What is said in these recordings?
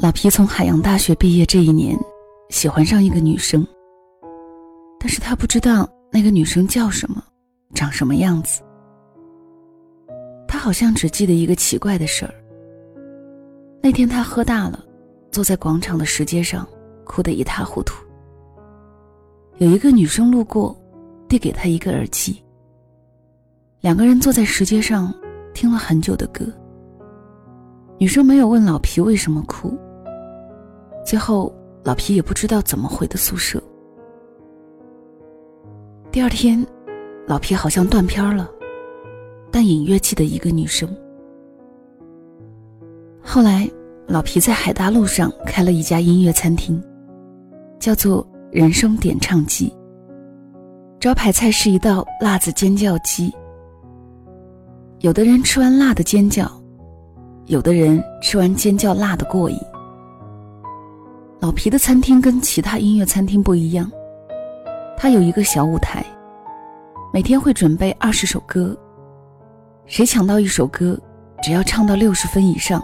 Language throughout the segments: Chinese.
老皮从海洋大学毕业这一年，喜欢上一个女生。但是他不知道那个女生叫什么，长什么样子。他好像只记得一个奇怪的事儿。那天他喝大了，坐在广场的石阶上，哭得一塌糊涂。有一个女生路过，递给他一个耳机。两个人坐在石阶上，听了很久的歌。女生没有问老皮为什么哭。最后，老皮也不知道怎么回的宿舍。第二天，老皮好像断片了，但隐约记得一个女生。后来，老皮在海大路上开了一家音乐餐厅，叫做“人生点唱机”。招牌菜是一道辣子尖叫鸡。有的人吃完辣的尖叫，有的人吃完尖叫辣的过瘾。老皮的餐厅跟其他音乐餐厅不一样，他有一个小舞台，每天会准备二十首歌，谁抢到一首歌，只要唱到六十分以上，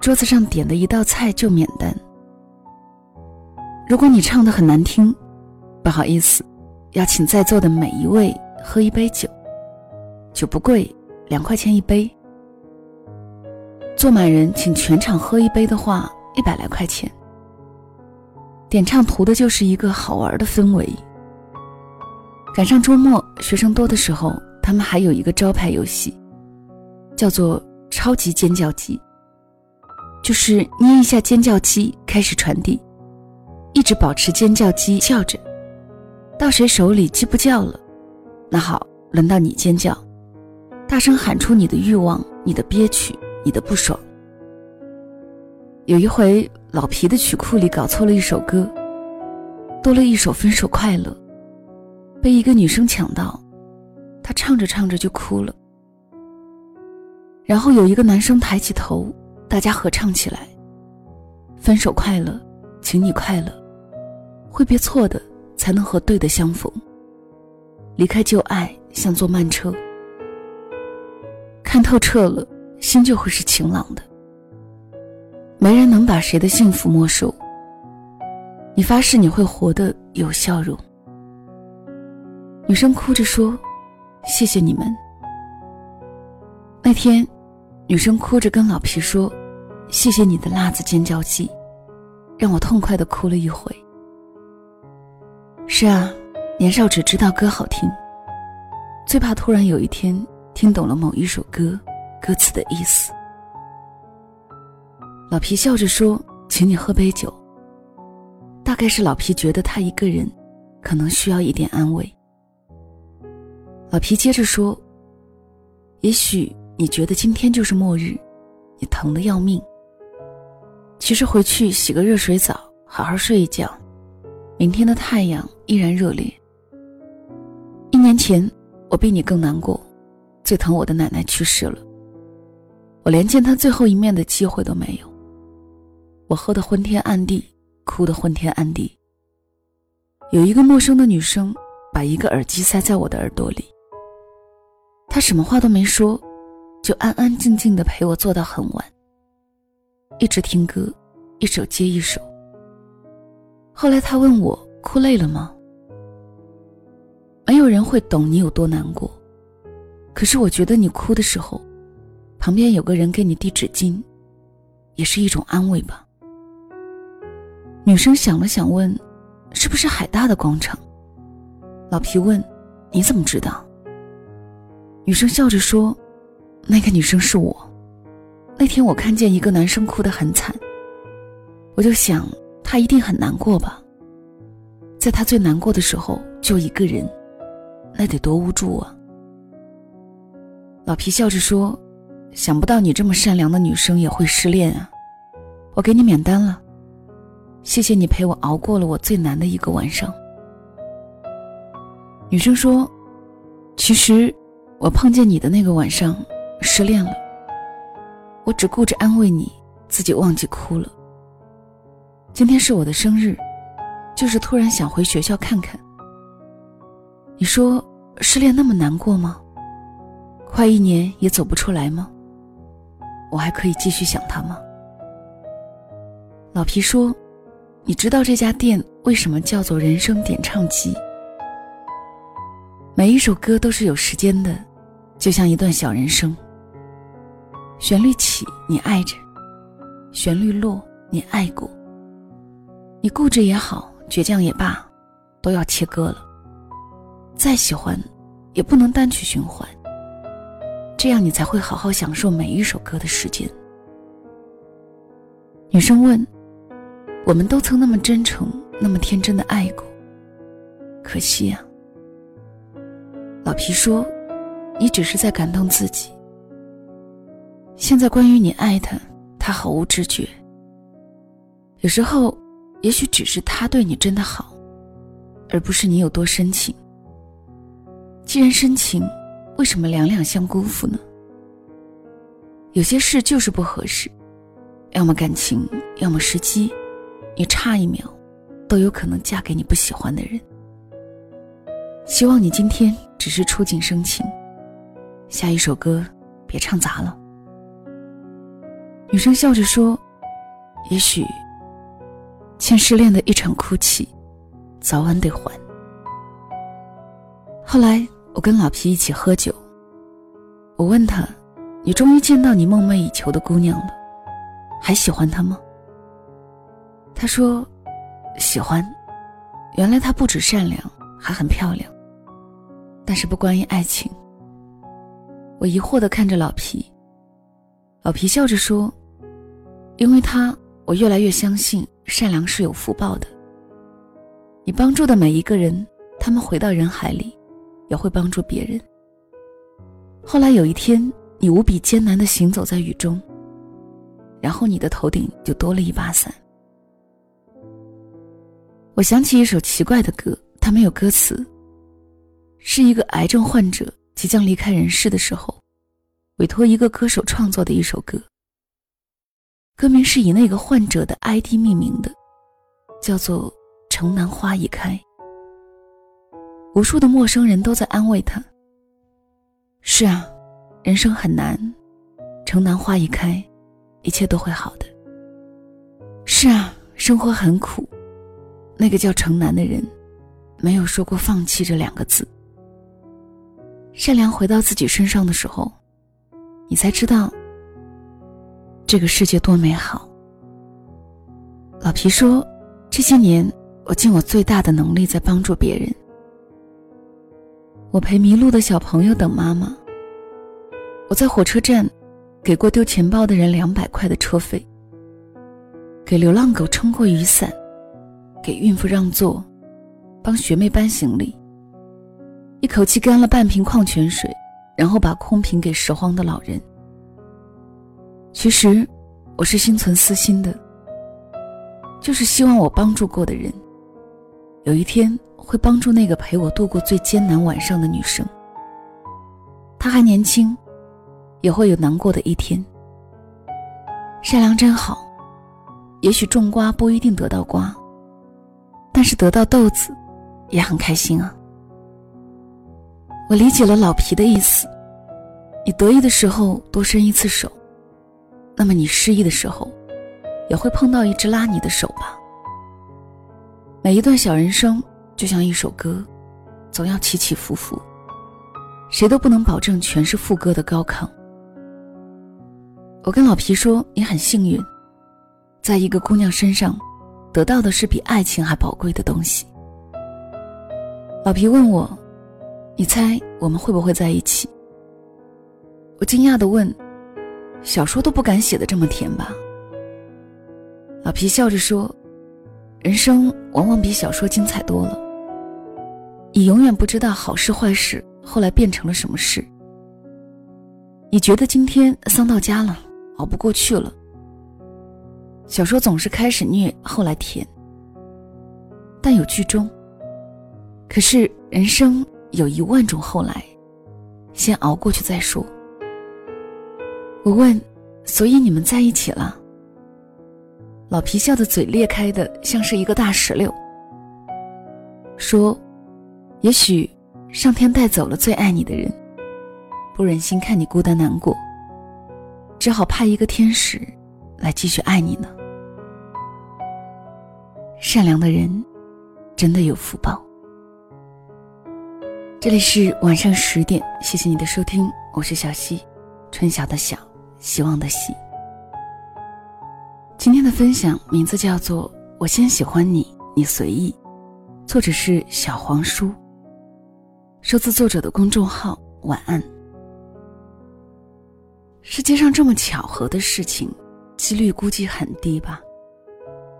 桌子上点的一道菜就免单。如果你唱的很难听，不好意思，要请在座的每一位喝一杯酒，酒不贵，两块钱一杯。坐满人请全场喝一杯的话，一百来块钱。点唱图的就是一个好玩的氛围。赶上周末学生多的时候，他们还有一个招牌游戏，叫做“超级尖叫机”，就是捏一下尖叫机开始传递，一直保持尖叫机叫着，到谁手里鸡不叫了，那好，轮到你尖叫，大声喊出你的欲望、你的憋屈、你的不爽。有一回，老皮的曲库里搞错了一首歌，多了一首《分手快乐》，被一个女生抢到，她唱着唱着就哭了。然后有一个男生抬起头，大家合唱起来，《分手快乐》，请你快乐，挥别错的，才能和对的相逢。离开旧爱，像坐慢车，看透彻了，心就会是晴朗的。没人能把谁的幸福没收。你发誓你会活得有笑容。女生哭着说：“谢谢你们。”那天，女生哭着跟老皮说：“谢谢你的辣子尖叫鸡，让我痛快的哭了一回。”是啊，年少只知道歌好听，最怕突然有一天听懂了某一首歌歌词的意思。老皮笑着说：“请你喝杯酒。”大概是老皮觉得他一个人，可能需要一点安慰。老皮接着说：“也许你觉得今天就是末日，你疼得要命。其实回去洗个热水澡，好好睡一觉，明天的太阳依然热烈。一年前，我比你更难过，最疼我的奶奶去世了，我连见她最后一面的机会都没有。”我喝得昏天暗地，哭得昏天暗地。有一个陌生的女生把一个耳机塞在我的耳朵里，她什么话都没说，就安安静静的陪我坐到很晚，一直听歌，一首接一首。后来她问我哭累了吗？没有人会懂你有多难过，可是我觉得你哭的时候，旁边有个人给你递纸巾，也是一种安慰吧。女生想了想，问：“是不是海大的广场？”老皮问：“你怎么知道？”女生笑着说：“那个女生是我。那天我看见一个男生哭得很惨，我就想他一定很难过吧。在他最难过的时候，就一个人，那得多无助啊。”老皮笑着说：“想不到你这么善良的女生也会失恋啊，我给你免单了。”谢谢你陪我熬过了我最难的一个晚上。女生说：“其实，我碰见你的那个晚上，失恋了。我只顾着安慰你，自己忘记哭了。今天是我的生日，就是突然想回学校看看。你说失恋那么难过吗？快一年也走不出来吗？我还可以继续想他吗？”老皮说：“你知道这家店为什么叫做人生点唱机？每一首歌都是有时间的，就像一段小人生。旋律起，你爱着；旋律落，你爱过。你固执也好，倔强也罢，都要切割了。再喜欢，也不能单曲循环。这样你才会好好享受每一首歌的时间。”女生问。我们都曾那么真诚、那么天真的爱过，可惜呀。老皮说：“你只是在感动自己。现在关于你爱他，他毫无知觉。有时候，也许只是他对你真的好，而不是你有多深情。既然深情，为什么两两相辜负呢？有些事就是不合适，要么感情，要么时机。”你差一秒，都有可能嫁给你不喜欢的人。希望你今天只是触景生情，下一首歌别唱砸了。女生笑着说：“也许，欠失恋的一场哭泣，早晚得还。”后来我跟老皮一起喝酒，我问他：“你终于见到你梦寐以求的姑娘了，还喜欢她吗？”他说：“喜欢，原来她不止善良，还很漂亮。但是不关于爱情。”我疑惑的看着老皮。老皮笑着说：“因为他，我越来越相信善良是有福报的。你帮助的每一个人，他们回到人海里，也会帮助别人。后来有一天，你无比艰难的行走在雨中，然后你的头顶就多了一把伞。”我想起一首奇怪的歌，它没有歌词。是一个癌症患者即将离开人世的时候，委托一个歌手创作的一首歌。歌名是以那个患者的 ID 命名的，叫做《城南花已开》。无数的陌生人都在安慰他：“是啊，人生很难，城南花已开，一切都会好的。是啊，生活很苦。”那个叫城南的人，没有说过放弃这两个字。善良回到自己身上的时候，你才知道这个世界多美好。老皮说：“这些年，我尽我最大的能力在帮助别人。我陪迷路的小朋友等妈妈。我在火车站，给过丢钱包的人两百块的车费。给流浪狗撑过雨伞。”给孕妇让座，帮学妹搬行李。一口气干了半瓶矿泉水，然后把空瓶给拾荒的老人。其实，我是心存私心的，就是希望我帮助过的人，有一天会帮助那个陪我度过最艰难晚上的女生。她还年轻，也会有难过的一天。善良真好，也许种瓜不一定得到瓜。但是得到豆子，也很开心啊。我理解了老皮的意思，你得意的时候多伸一次手，那么你失意的时候，也会碰到一只拉你的手吧。每一段小人生就像一首歌，总要起起伏伏，谁都不能保证全是副歌的高亢。我跟老皮说，你很幸运，在一个姑娘身上。得到的是比爱情还宝贵的东西。老皮问我：“你猜我们会不会在一起？”我惊讶的问：“小说都不敢写的这么甜吧？”老皮笑着说：“人生往往比小说精彩多了。你永远不知道好事坏事后来变成了什么事。你觉得今天丧到家了，熬不过去了。”小说总是开始虐，后来甜，但有剧终。可是人生有一万种后来，先熬过去再说。我问，所以你们在一起了？老皮笑的嘴裂开的像是一个大石榴，说：“也许上天带走了最爱你的人，不忍心看你孤单难过，只好派一个天使来继续爱你呢。”善良的人真的有福报。这里是晚上十点，谢谢你的收听，我是小溪，春晓的晓，希望的希。今天的分享名字叫做《我先喜欢你，你随意》，作者是小黄书，收自作者的公众号。晚安。世界上这么巧合的事情，几率估计很低吧。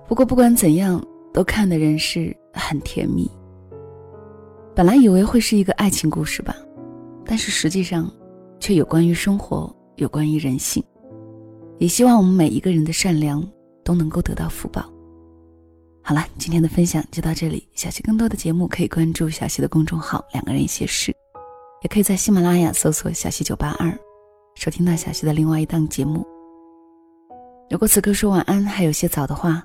不过不管怎样，都看的人是很甜蜜。本来以为会是一个爱情故事吧，但是实际上，却有关于生活，有关于人性。也希望我们每一个人的善良都能够得到福报。好了，今天的分享就到这里。小溪更多的节目可以关注小溪的公众号“两个人一些事”，也可以在喜马拉雅搜索“小溪九八二”。收听到小溪的另外一档节目。如果此刻说晚安还有些早的话，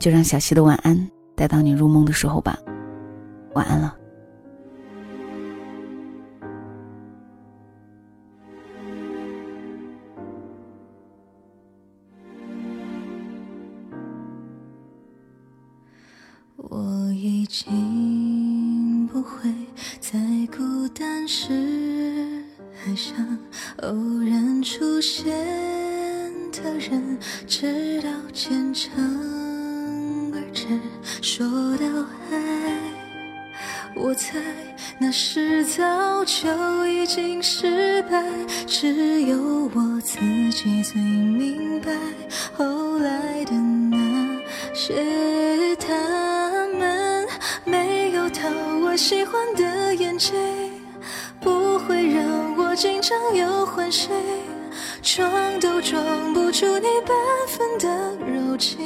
就让小溪的晚安带到你入梦的时候吧。晚安了。我已经猜那时早就已经失败，只有我自己最明白。后来的那些，他们没有讨我喜欢的眼睛，不会让。我经常有欢喜，装都装不出你半分的柔情。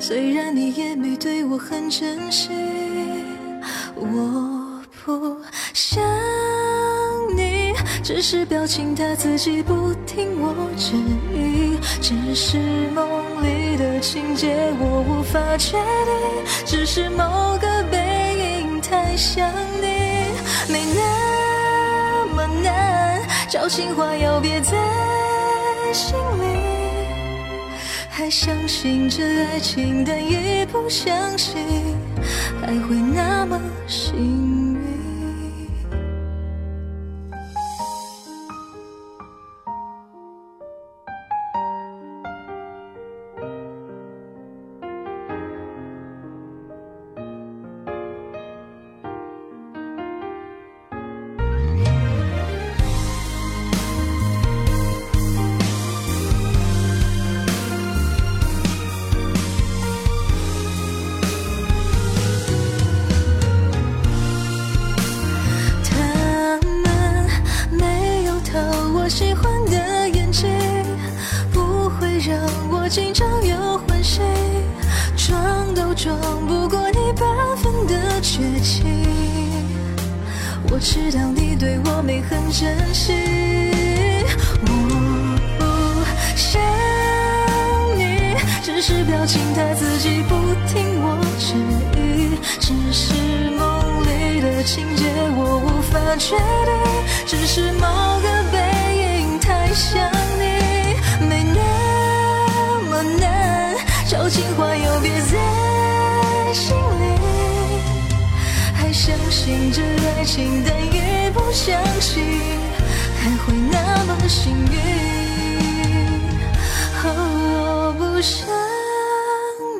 虽然你也没对我很珍惜，我不想你，只是表情他自己不听我指引，只是梦里的情节我无法确定，只是某个背影太像你，没那么难。找情话要憋在心里，还相信着爱情，但已不相信还会那么心知道你对我没很珍惜，我不想你，只是表情他自己不听我指引，只是梦里的情节我无法确定，只是某个背影太像你。没那么难找情话又憋在心里，相信这爱情，但也不相信还会那么幸运。我不想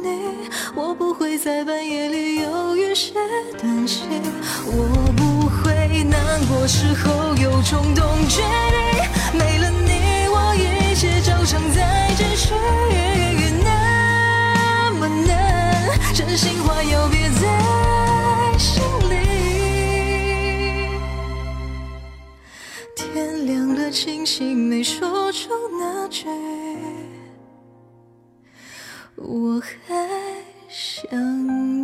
你，我不会在半夜里犹豫些担心，我不会难过时候有冲动决定，没了你，我一切照常在继续。真心话要憋在说出那句，我还想。